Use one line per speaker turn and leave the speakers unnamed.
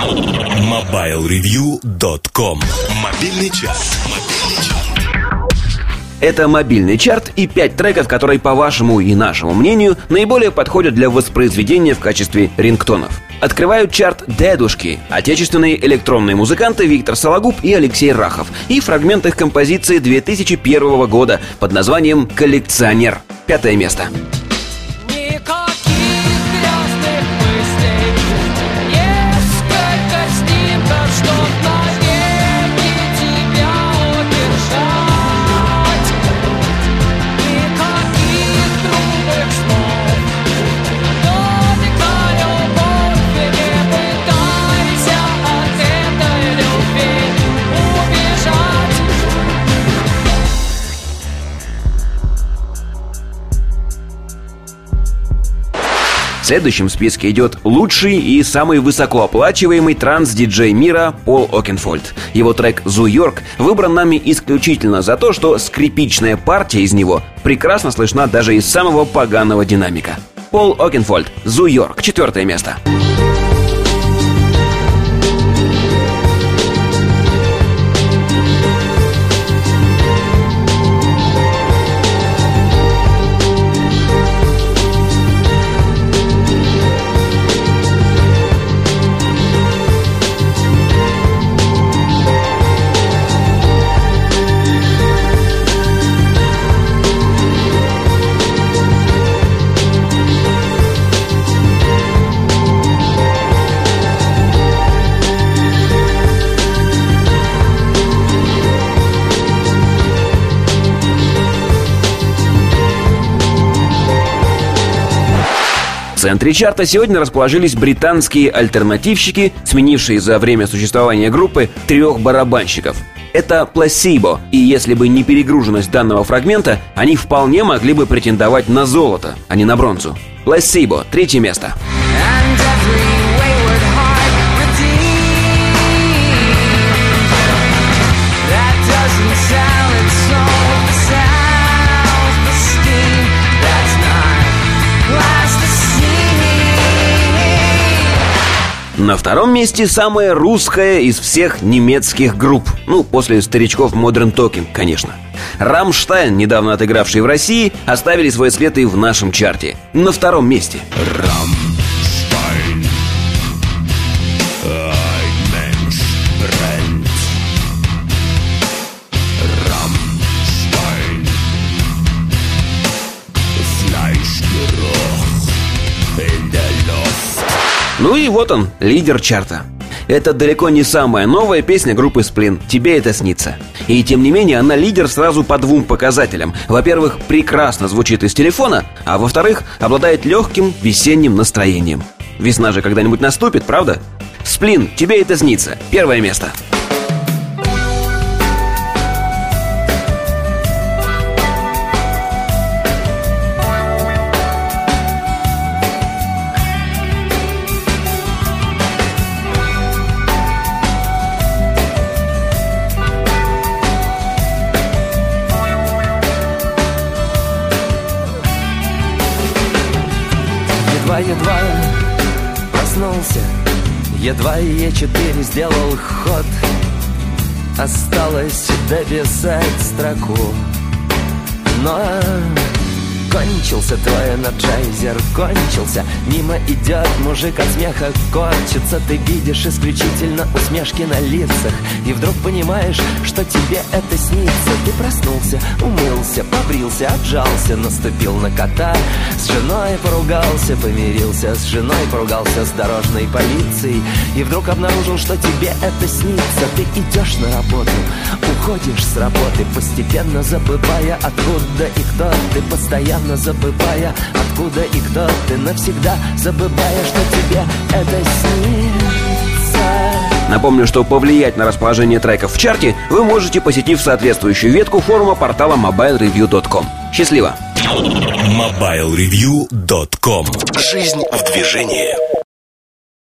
MobileReview.com Мобильный час.
Это мобильный чарт и пять треков, которые, по вашему и нашему мнению, наиболее подходят для воспроизведения в качестве рингтонов. Открывают чарт «Дедушки» — отечественные электронные музыканты Виктор Сологуб и Алексей Рахов и фрагмент их композиции 2001 года под названием «Коллекционер». Пятое место. В следующем списке идет лучший и самый высокооплачиваемый транс-диджей мира Пол Окенфольд. Его трек «Зу Йорк» выбран нами исключительно за то, что скрипичная партия из него прекрасно слышна даже из самого поганого динамика. Пол Окенфольд, «Зу Йорк», четвертое место. В центре чарта сегодня расположились британские альтернативщики, сменившие за время существования группы трех барабанщиков. Это Placebo, и если бы не перегруженность данного фрагмента, они вполне могли бы претендовать на золото, а не на бронзу. Placebo, третье место. На втором месте самая русская из всех немецких групп. Ну, после старичков Modern Talking, конечно. Рамштайн, недавно отыгравшие в России, оставили свой след и в нашем чарте. На втором месте.
Rammstein.
Ну и вот он, лидер чарта. Это далеко не самая новая песня группы Сплин «Тебе это снится». И тем не менее, она лидер сразу по двум показателям. Во-первых, прекрасно звучит из телефона, а во-вторых, обладает легким весенним настроением. Весна же когда-нибудь наступит, правда? Сплин «Тебе это снится» — первое место.
Едва-едва проснулся. Едва Е4 сделал ход. Осталось дописать строку. Но кончился твой Energizer Кончился, мимо идет мужик от смеха Корчится, ты видишь исключительно усмешки на лицах. И вдруг понимаешь, что тебе это снится. Ты проснулся, умылся, побрился, отжался. Наступил на кота, с женой поругался Помирился. С женой, поругался с дорожной полицией. И вдруг обнаружил, что тебе это снится. Ты идешь на работу, уходишь с работы Постепенно забывая, откуда и кто ты. Постоянно забывая, откуда и кто ты Навсегда забывая, что тебе это снится
Напомню, что повлиять на расположение треков в чарте вы можете, посетив соответствующую ветку форума портала mobilereview.com. Счастливо!
MobileReview.com Жизнь в движении.